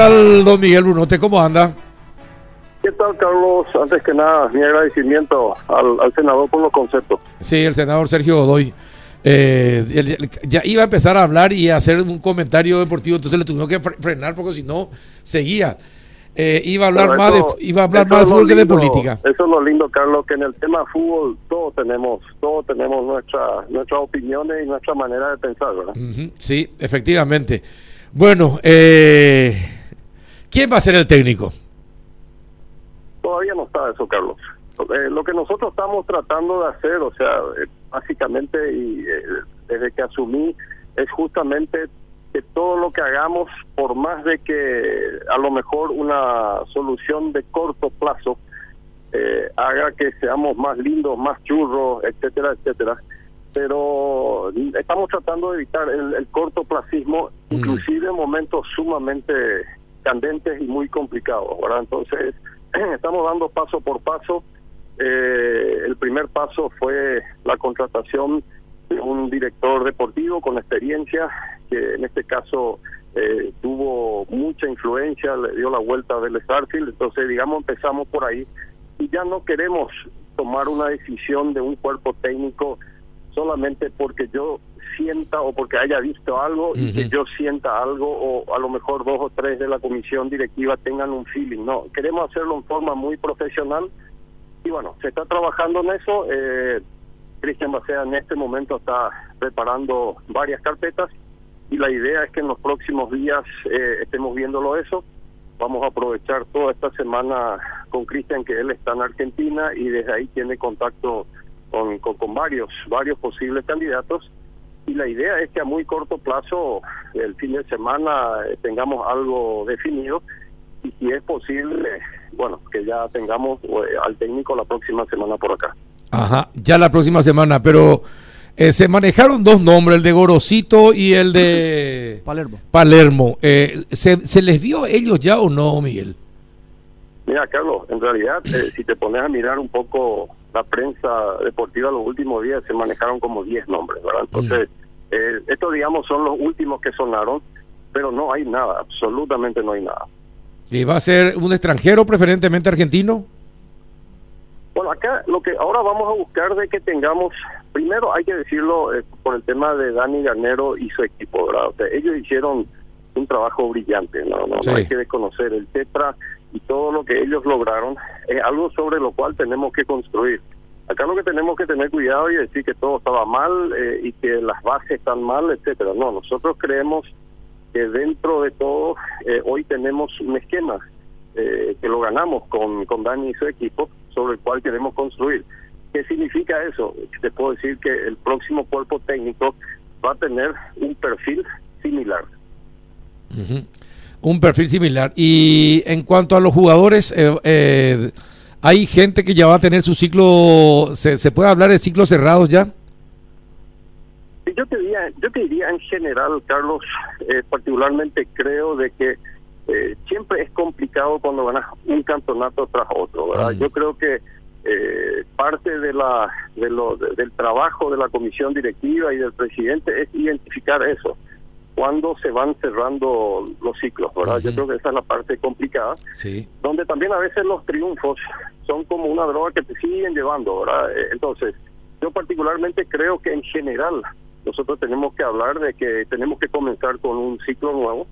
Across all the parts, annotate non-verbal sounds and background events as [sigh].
tal, don Miguel Brunote? ¿Cómo anda? ¿Qué tal, Carlos? Antes que nada, mi agradecimiento al, senador por los conceptos. Sí, el senador Sergio Godoy. Eh, ya iba a empezar a hablar y a hacer un comentario deportivo, entonces le tuvimos que frenar porque si no, seguía. Eh, iba a hablar más de iba a hablar más de fútbol que de política. Eso es lo lindo, Carlos, que en el tema fútbol todos tenemos, todos tenemos nuestra, nuestras opiniones y nuestra manera de pensar, ¿verdad? sí, efectivamente. Bueno, eh, ¿quién va a ser el técnico? Todavía no está eso, Carlos. Eh, lo que nosotros estamos tratando de hacer, o sea, eh, básicamente, y eh, desde que asumí, es justamente que todo lo que hagamos, por más de que a lo mejor una solución de corto plazo haga que seamos más lindos, más churros, etcétera, etcétera, pero estamos tratando de evitar el, el cortoplacismo, mm. inclusive en momentos sumamente y muy complicados, ¿verdad? Entonces, [clears throat] estamos dando paso por paso. Eh, el primer paso fue la contratación de un director deportivo con experiencia, que en este caso eh, tuvo mucha influencia, le dio la vuelta del Starfield, entonces digamos empezamos por ahí y ya no queremos tomar una decisión de un cuerpo técnico solamente porque yo sienta o porque haya visto algo y que yo sienta algo o a lo mejor dos o tres de la comisión directiva tengan un feeling. No, queremos hacerlo en forma muy profesional y bueno, se está trabajando en eso. Eh, Cristian Bacea en este momento está preparando varias carpetas y la idea es que en los próximos días eh, estemos viéndolo eso. Vamos a aprovechar toda esta semana con Cristian que él está en Argentina y desde ahí tiene contacto con, con varios, varios posibles candidatos y la idea es que a muy corto plazo, el fin de semana, eh, tengamos algo definido y si es posible, bueno, que ya tengamos eh, al técnico la próxima semana por acá. Ajá, ya la próxima semana, pero eh, se manejaron dos nombres, el de Gorosito y el de Palermo. Palermo. ¿se, ¿Se les vio ellos ya o no, Miguel? Mira, Carlos, en realidad, si te pones a mirar un poco la prensa deportiva los últimos días se manejaron como 10 nombres, ¿verdad? Entonces, mm. eh, estos, digamos, son los últimos que sonaron, pero no hay nada, absolutamente no hay nada. ¿Y va a ser un extranjero, preferentemente argentino? Bueno, acá lo que ahora vamos a buscar de que tengamos, primero hay que decirlo eh, por el tema de Dani Garnero y su equipo, ¿verdad? O sea, ellos hicieron un trabajo brillante, no, no, no hay que desconocer. El Tetra y todo lo que ellos lograron es algo sobre lo cual tenemos que construir. Acá lo que tenemos que tener cuidado y decir que todo estaba mal eh, y que las bases están mal, etcétera. No, nosotros creemos que dentro de todo eh, hoy tenemos un esquema eh, que lo ganamos con, con Dani y su equipo sobre el cual queremos construir. ¿Qué significa eso? Te puedo decir que el próximo cuerpo técnico va a tener un perfil similar un perfil similar. Y en cuanto a los jugadores, eh, eh, ¿hay gente que ya va a tener su ciclo, se, puede hablar de ciclos cerrados ya? Yo te diría, yo te diría en general, Carlos, eh, particularmente creo de que siempre es complicado cuando ganas un campeonato tras otro, ¿verdad? Yo creo que parte de la de lo, del trabajo de la comisión directiva y del presidente es identificar eso cuando se van cerrando los ciclos, ¿verdad? Yo creo que esa es la parte complicada, sí. donde también a veces los triunfos son como una droga que te siguen llevando, ¿verdad? Eh, entonces, yo particularmente creo que en general nosotros tenemos que hablar de que tenemos que comenzar con un ciclo nuevo.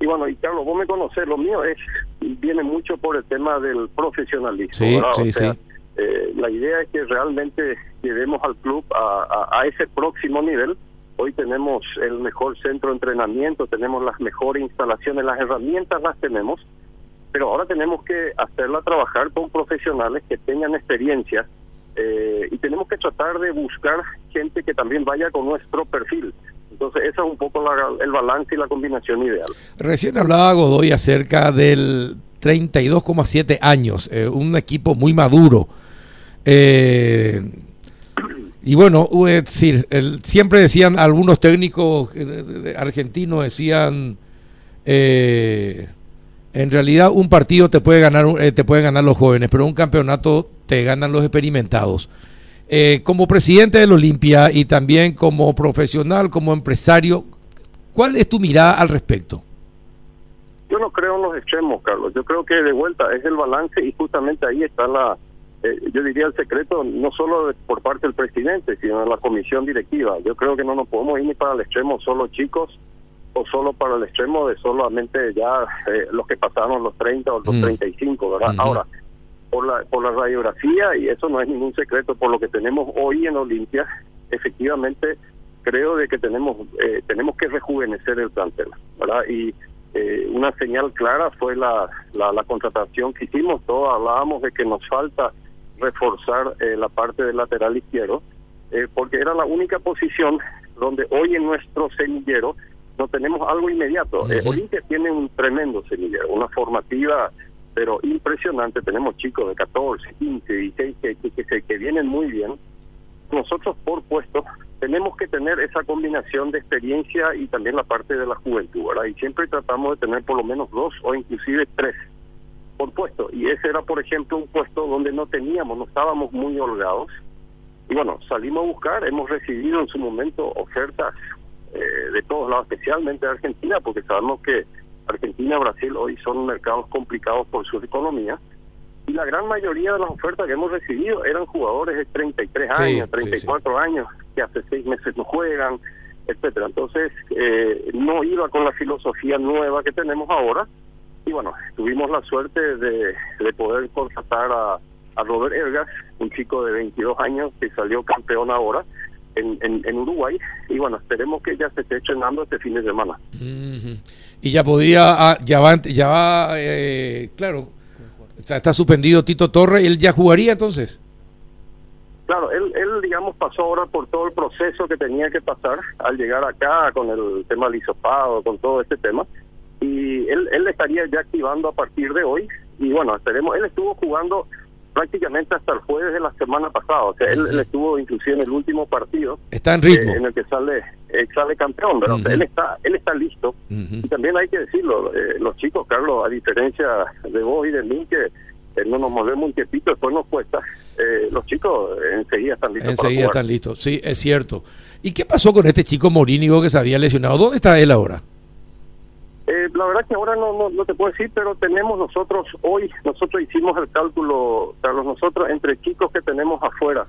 Y bueno, y Carlos, vos me conocés, lo mío es viene mucho por el tema del profesionalismo, sí, Sí, sí. Eh, la idea es que realmente llevemos al club a, a ese próximo nivel Hoy tenemos el mejor centro de entrenamiento, tenemos las mejores instalaciones, las herramientas las tenemos, pero ahora tenemos que hacerla trabajar con profesionales que tengan experiencia eh, y tenemos que tratar de buscar gente que también vaya con nuestro perfil. Entonces, ese es un poco el balance y la combinación ideal. Recién hablaba Godoy acerca del 32,7 años, eh, un equipo muy maduro. Eh, y bueno, decir, siempre decían algunos técnicos eh, argentinos, decían, eh, en realidad un partido te puede ganar eh, te pueden ganar los jóvenes, pero un campeonato te ganan los experimentados. como presidente del Olimpia y también como profesional, como empresario, ¿cuál es tu mirada al respecto? yo no creo en los extremos, Carlos. Yo creo que de vuelta es el balance y justamente ahí está la, eh, yo diría el secreto, no solo por parte del presidente, sino de la comisión directiva. Yo creo que no nos podemos ir ni para el extremo solo chicos o solo para el extremo de solamente ya eh, los que pasaron los 30 o los 35, mm. ¿verdad? Ahora, por la, por la radiografía, y eso no es ningún secreto, por lo que tenemos hoy en Olimpia, efectivamente creo de que tenemos eh, tenemos que rejuvenecer el plantel, ¿verdad? Y eh, una señal clara fue la, la, contratación que hicimos, todos hablábamos de que nos falta reforzar eh, la parte del lateral izquierdo, porque era la única posición donde hoy en nuestro semillero no tenemos algo inmediato. Olimpia tiene un tremendo semillero, una formativa pero impresionante. Tenemos chicos de 14, 15, 16 que, que, que, que vienen muy bien. Nosotros por puesto tenemos que tener esa combinación de experiencia y también la parte de la juventud, ¿verdad? Y siempre tratamos de tener por lo menos dos o inclusive tres por puesto. Y ese era, por ejemplo, un puesto donde no teníamos, no estábamos muy holgados. Y bueno, salimos a buscar, hemos recibido en su momento ofertas eh, de todos lados, especialmente de Argentina, porque sabemos que Argentina y Brasil hoy son mercados complicados por su economía y la gran mayoría de las ofertas que hemos recibido eran jugadores de 33 años, 34 años, que hace seis meses no juegan, etcétera. Entonces, eh, no iba con la filosofía nueva que tenemos ahora. Y bueno, tuvimos la suerte de, de poder contratar a, a Robert Ergas, un chico de 22 años que salió campeón ahora en, en, Uruguay. Y bueno, esperemos que ya se esté entrenando este fin de semana. Y ya podía, ah, ya va, ya va eh, claro está suspendido Tito Torres, ¿él ya jugaría entonces? Claro, él, él, digamos, pasó ahora por todo el proceso que tenía que pasar al llegar acá con el tema del hisopado, con todo este tema. Y él, él estaría ya activando a partir de hoy. Y bueno, esperemos, él estuvo jugando prácticamente hasta el jueves de la semana pasada. O sea, él, estuvo inclusive en el último partido. Está en ritmo. Eh, en el que sale eh, sale campeón, pero él está él está listo. Y también hay que decirlo, eh, los chicos, Carlos, a diferencia de vos y de mí, que no nos movemos un tiempito, después nos cuesta, los chicos enseguida están listos. Enseguida están listos, sí, es cierto. ¿Y qué pasó con este chico Morínigo que se había lesionado? ¿Dónde está él ahora? Eh, la verdad que ahora no, no, te puedo decir, pero tenemos nosotros, hoy nosotros hicimos el cálculo, Carlos, nosotros entre chicos que tenemos afuera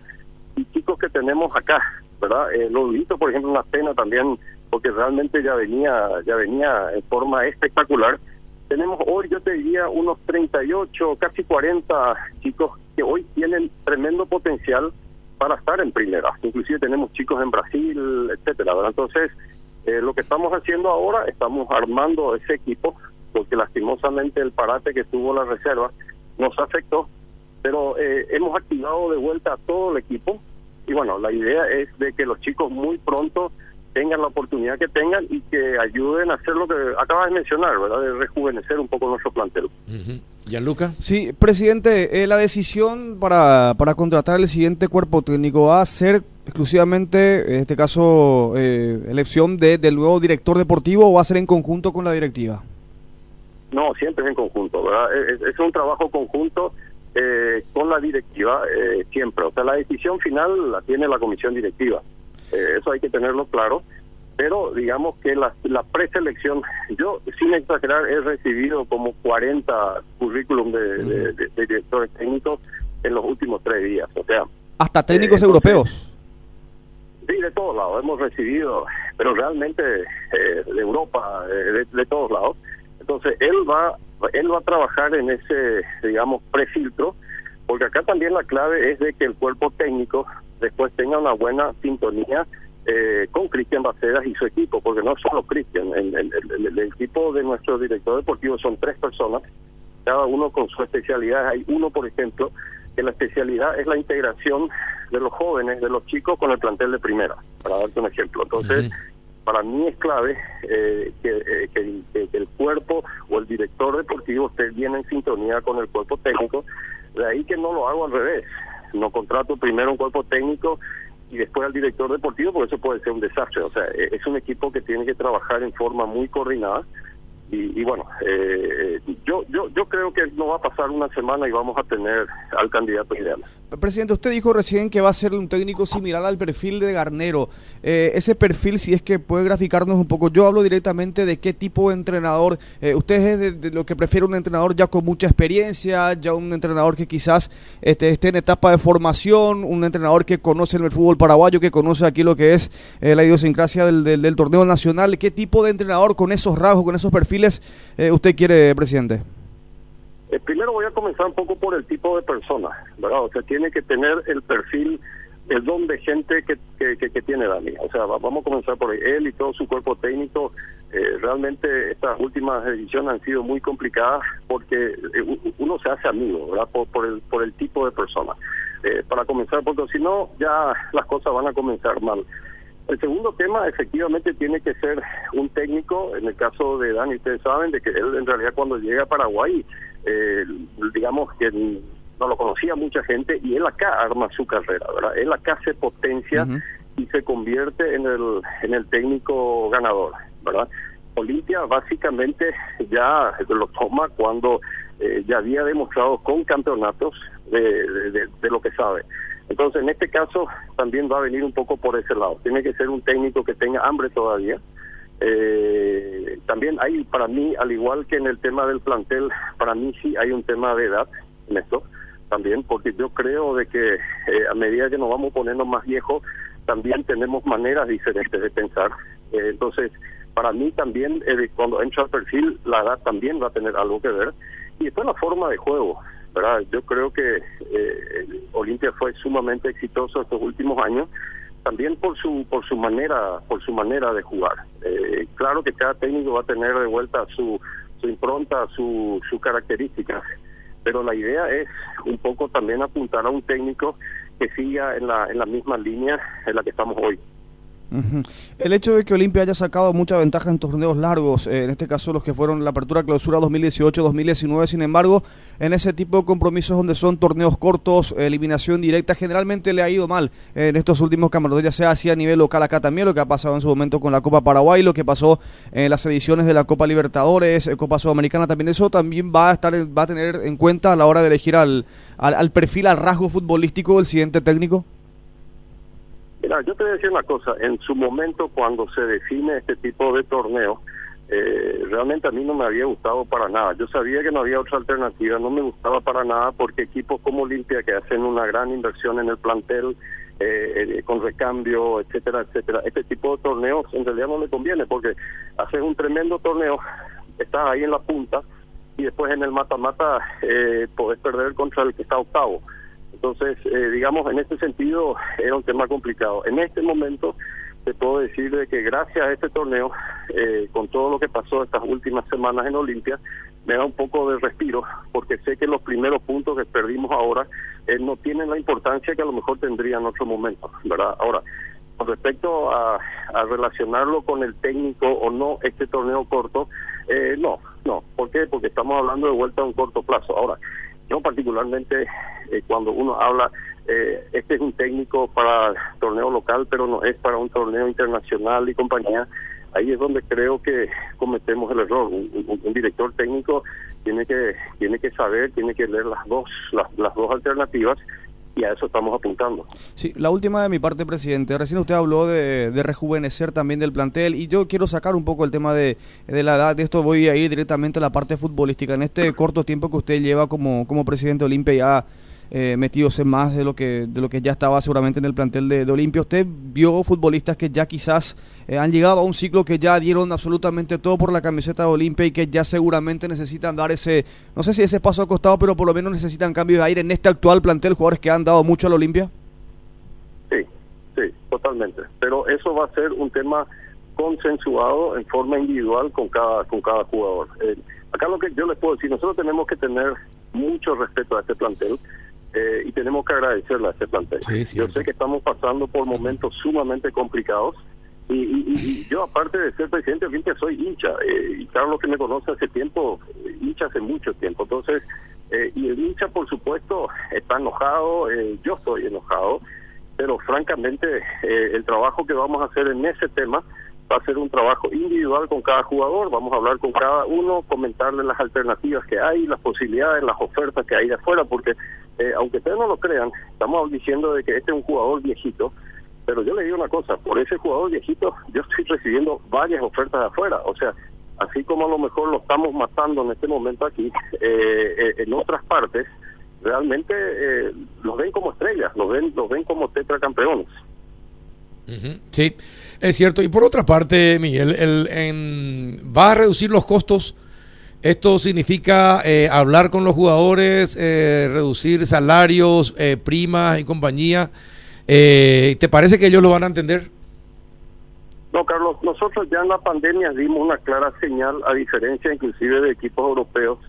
y chicos que tenemos acá, ¿verdad? Eh, lo visto, por ejemplo, una pena también, porque realmente ya venía, ya venía en forma espectacular. Tenemos hoy, yo te diría, unos 38, casi 40 chicos que hoy tienen tremendo potencial para estar en primera. Inclusive tenemos chicos en Brasil, etcétera, ¿verdad? Entonces, eh, lo que estamos haciendo ahora, estamos armando ese equipo, porque lastimosamente el parate que tuvo la reserva nos afectó, pero eh, hemos activado de vuelta a todo el equipo y bueno, la idea es de que los chicos muy pronto tengan la oportunidad que tengan y que ayuden a hacer lo que acabas de mencionar, ¿verdad? De rejuvenecer un poco nuestro plantel. Gianluca. Sí, presidente, eh, la decisión para, para contratar el siguiente cuerpo técnico va a ser exclusivamente, en este caso, eh, elección de, del nuevo director deportivo o va a ser en conjunto con la directiva? No, siempre es en conjunto, ¿verdad? Es, un trabajo conjunto eh, con la directiva, eh, siempre. O sea, la decisión final la tiene la comisión directiva. Eh, eso hay que tenerlo claro. Pero digamos que la, la preselección, yo sin exagerar, he recibido como 40 currículum de, directores técnicos en los últimos tres días. O sea, hasta técnicos europeos. De todos lados hemos recibido, pero realmente eh, de Europa, eh, de, todos lados. Entonces él va, él va a trabajar en ese, digamos, prefiltro, porque acá también la clave es de que el cuerpo técnico después tenga una buena sintonía eh, con Cristian Bacedas y su equipo, porque no solo Cristian, el, el, equipo de nuestro director deportivo son tres personas, cada uno con su especialidad. Hay uno, por ejemplo, que la especialidad es la integración de los jóvenes, de los chicos con el plantel de primera, para darte un ejemplo. Entonces, para mí es clave eh, eh, que, el cuerpo o el director deportivo esté bien en sintonía con el cuerpo técnico, de ahí que no lo hago al revés, no contrato primero un cuerpo técnico y después al director deportivo, porque eso puede ser un desastre. O sea, e, es un equipo que tiene que trabajar en forma muy coordinada y, bueno, eh, yo, yo, yo creo que no va a pasar una semana y vamos a tener al candidato ideal. Presidente, usted dijo recién que va a ser un técnico similar al perfil de Garnero. Eh, ese perfil, si es que puede graficarnos un poco, yo hablo directamente de qué tipo de entrenador. Eh, usted es de, lo que prefiere un entrenador ya con mucha experiencia, ya un entrenador que quizás este, esté en etapa de formación, un entrenador que conoce el fútbol paraguayo, que conoce aquí lo que es eh, la idiosincrasia del, del, torneo nacional. ¿Qué tipo de entrenador con esos rasgos, con esos perfiles usted quiere, presidente? Eh, primero voy a comenzar un poco por el tipo de persona, ¿verdad? O sea, tiene que tener el perfil, el don de gente que, que, tiene Dani. O sea, vamos a comenzar por él y todo su cuerpo técnico. Eh, realmente estas últimas ediciones han sido muy complicadas porque eh, uno se hace amigo, ¿verdad? Por, el, por el tipo de persona. para comenzar, porque si no, ya las cosas van a comenzar mal. El segundo tema efectivamente tiene que ser un técnico, en el caso de Dani, ustedes saben de que él en realidad cuando llega a Paraguay eh, digamos que no lo conocía mucha gente y él acá arma su carrera, ¿verdad? Él acá se potencia y se convierte en el, en el técnico ganador, ¿verdad? Olimpia básicamente ya lo toma cuando eh, ya había demostrado con campeonatos de, de, lo que sabe. Entonces, en este caso, también va a venir un poco por ese lado. Tiene que ser un técnico que tenga hambre todavía, eh, también hay para mí, al igual que en el tema del plantel, para mí sí hay un tema de edad en esto también, porque yo creo de que eh, a medida que nos vamos poniendo más viejos, también tenemos maneras diferentes de pensar. Eh, entonces, para mí también, eh, cuando entra al perfil, la edad también va a tener algo que ver. Y después la forma de juego, ¿verdad? Yo creo que Olimpia fue sumamente exitoso estos últimos años también por su por su manera por su manera de jugar eh, claro que cada técnico va a tener de vuelta su su impronta su sus características pero la idea es un poco también apuntar a un técnico que siga en la en la misma línea en la que estamos hoy el hecho de que Olimpia haya sacado mucha ventaja en torneos largos, eh, en este caso los que fueron la apertura clausura 2018-2019, sin embargo, en ese tipo de compromisos donde son torneos cortos, eliminación directa, generalmente le ha ido mal en estos últimos campeonatos, ya sea así a nivel local acá también, lo que ha pasado en su momento con la Copa Paraguay, lo que pasó en las ediciones de la Copa Libertadores, eh, Copa Sudamericana, también eso también va a estar va a tener en cuenta a la hora de elegir al, al perfil, al rasgo futbolístico del siguiente técnico. Mira, yo te voy a decir una cosa, en su momento cuando se define este tipo de torneo, eh, realmente a mí no me había gustado para nada. Yo sabía que no había otra alternativa, no me gustaba para nada porque equipos como Olimpia que hacen una gran inversión en el plantel, eh, eh, con recambio, etcétera, etcétera, este tipo de torneos en realidad no le conviene porque haces un tremendo torneo, estás ahí en la punta y después en el mata-mata eh, podés perder contra el que está octavo. Entonces, eh, digamos, en este sentido era un tema complicado. En este momento te puedo decir de que gracias a este torneo, eh, con todo lo que pasó estas últimas semanas en Olimpia, me da un poco de respiro, porque sé que los primeros puntos que perdimos ahora eh, no tienen la importancia que a lo mejor tendrían en otro momento, ¿verdad? Ahora, con respecto a, a relacionarlo con el técnico o no, este torneo corto, no, no. ¿Por qué? Porque estamos hablando de vuelta a un corto plazo. Ahora, yo particularmente, eh, cuando uno habla, eh, este es un técnico para torneo local, pero no es para un torneo internacional y compañía. Ahí es donde creo que cometemos el error. Un, director técnico tiene que tiene que saber, tiene que leer las dos las, las dos alternativas y a eso estamos apuntando. Sí, la última de mi parte, presidente. Recién usted habló de, rejuvenecer también del plantel y yo quiero sacar un poco el tema de, de, la edad. De esto voy a ir directamente a la parte futbolística. En este corto tiempo que usted lleva como, como presidente de Olimpia ya eh, metidos en más de lo que de lo que ya estaba seguramente en el plantel de, Olimpia. Usted vio futbolistas que ya quizás eh, han llegado a un ciclo que ya dieron absolutamente todo por la camiseta de Olimpia y que ya seguramente necesitan dar ese, no sé si ese paso al costado, pero por lo menos necesitan cambio de aire en este actual plantel, jugadores que han dado mucho al Olimpia. Sí, sí, totalmente. Pero eso va a ser un tema consensuado en forma individual con cada con cada jugador. Eh, acá lo que yo les puedo decir, nosotros tenemos que tener mucho respeto a este plantel. Eh, y tenemos que agradecerle a este plantel. yo sé que estamos pasando por momentos sumamente complicados y, yo aparte de ser presidente soy hincha eh, y Carlos que me conoce hace tiempo, hincha hace mucho tiempo. Entonces, eh, y el hincha por supuesto está enojado, yo estoy enojado, pero francamente el trabajo que vamos a hacer en ese tema va a ser un trabajo individual con cada jugador, vamos a hablar con cada uno, comentarle las alternativas que hay, las posibilidades, las ofertas que hay de afuera, porque eh, aunque ustedes no lo crean, estamos diciendo de que este es un jugador viejito, pero yo le digo una cosa, por ese jugador viejito yo estoy recibiendo varias ofertas de afuera, o sea, así como a lo mejor lo estamos matando en este momento aquí, eh, eh, en otras partes, realmente eh, los ven como estrellas, los ven, los ven como tetracampeones. Sí, es cierto. Y por otra parte, Miguel, el, en, va a reducir los costos. Esto significa eh, hablar con los jugadores, eh, reducir salarios, eh, primas y compañía. Eh, ¿Te parece que ellos lo van a entender? No, Carlos, nosotros ya en la pandemia dimos una clara señal, a diferencia inclusive de equipos europeos,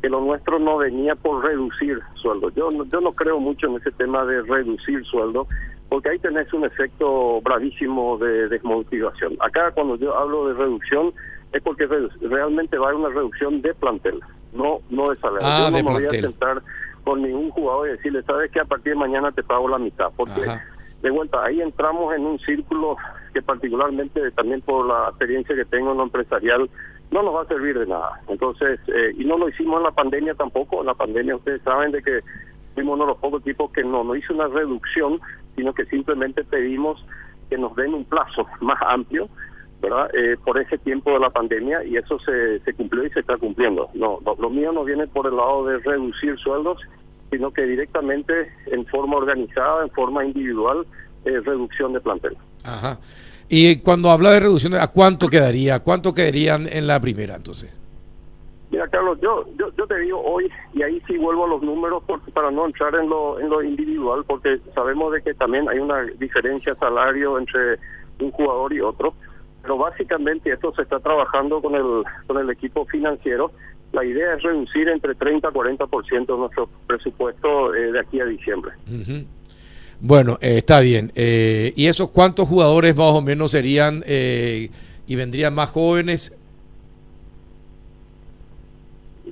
que lo nuestro no venía por reducir sueldo. Yo no, yo no creo mucho en ese tema de reducir sueldo, porque ahí tenés un efecto bravísimo de desmotivación. Acá cuando yo hablo de reducción es porque realmente va a haber una reducción de plantel, no no de salario. Ah, yo no de me voy a sentar con ningún jugador y decirle, sabes que a partir de mañana te pago la mitad, porque Ajá. de vuelta ahí entramos en un círculo que particularmente también por la experiencia que tengo en lo empresarial no nos va a servir de nada. Entonces, eh, y no lo hicimos en la pandemia tampoco, en la pandemia ustedes saben de que fuimos uno de los pocos equipos que no, no hizo una reducción, sino que simplemente pedimos que nos den un plazo [laughs] más amplio, ¿verdad? Eh, por ese tiempo de la pandemia y eso se, se cumplió y se está cumpliendo. No, no, lo mío no viene por el lado de reducir sueldos, sino que directamente en forma organizada, en forma individual, eh, reducción de plantel. Ajá. Y cuando habla de reducción, ¿a cuánto quedaría? ¿Cuánto quedarían en la primera entonces? Carlos, yo, yo, yo te digo hoy, y ahí sí vuelvo a los números para no entrar en lo, en lo individual, porque sabemos de que también hay una diferencia salario entre un jugador y otro, pero básicamente esto se está trabajando con el, con el equipo financiero. La idea es reducir entre 30 a 40% de nuestro presupuesto eh, de aquí a diciembre. Bueno, eh, está bien. Eh, ¿Y esos cuántos jugadores más o menos serían eh, y vendrían más jóvenes?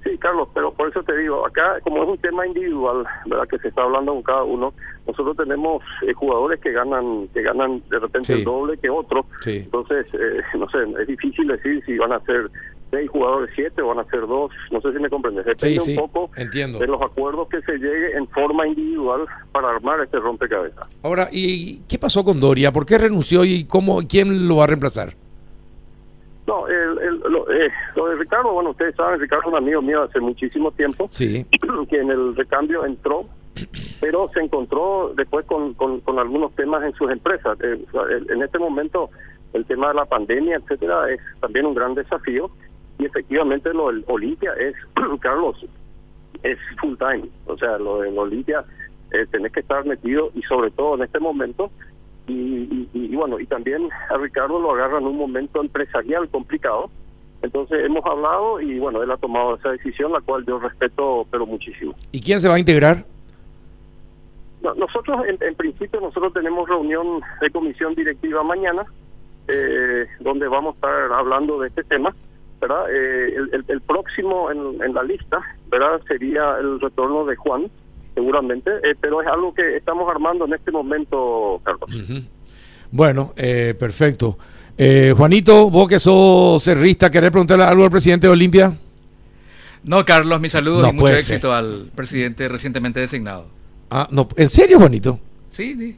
Sí, Carlos, pero por eso te digo, acá como es un tema individual, ¿verdad? Que se está hablando con cada uno, nosotros tenemos eh, jugadores que ganan que ganan de repente Sí. el doble que otros. Sí. Entonces, eh, no sé, es difícil decir si van a ser seis jugadores, siete o van a ser dos. No sé si me comprendes. Depende Sí, sí, un poco entiendo. de los acuerdos que se llegue en forma individual para armar este rompecabezas. Ahora, ¿y qué pasó con Doria? ¿Por qué renunció y cómo, quién lo va a reemplazar? No, el, el- lo, eh, lo de Ricardo, bueno, ustedes saben, Ricardo es un amigo mío hace muchísimo tiempo. Sí. [clears throat] que en el recambio entró, [clears throat] pero se encontró después con, con, con algunos temas en sus empresas. Eh, en este momento el tema de la pandemia, etcétera, es también un gran desafío y efectivamente lo del Olimpia es, [clears throat] Carlos, es full time. O sea, lo del Olimpia eh, tenés que estar metido y sobre todo en este momento y, y- bueno, y también a Ricardo lo agarra en un momento empresarial complicado. Entonces hemos hablado y bueno, él ha tomado esa decisión, la cual yo respeto, pero muchísimo. ¿Y quién se va a integrar? No, nosotros, en, en principio, nosotros tenemos reunión de comisión directiva mañana, eh, donde vamos a estar hablando de este tema, ¿verdad? Eh, el, el- el próximo en, en la lista, ¿verdad? Sería el retorno de Juan, seguramente, eh, pero es algo que estamos armando en este momento, Carlos. Bueno, eh, perfecto. Eh, Juanito, vos que sos cerrista, ¿querés preguntarle algo al presidente de Olimpia? No, Carlos, mis saludos No y mucho éxito al presidente recientemente designado. Ah, no, ¿en serio, Juanito? Sí, sí,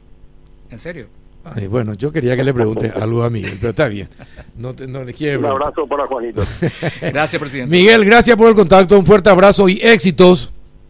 en serio. Ay, bueno, yo quería que le pregunte [laughs] algo a Miguel, pero está bien. No, te- no le quiero Un abrazo para Juanito. Gracias, presidente. [laughs] Miguel, gracias por el contacto, un fuerte abrazo y éxitos.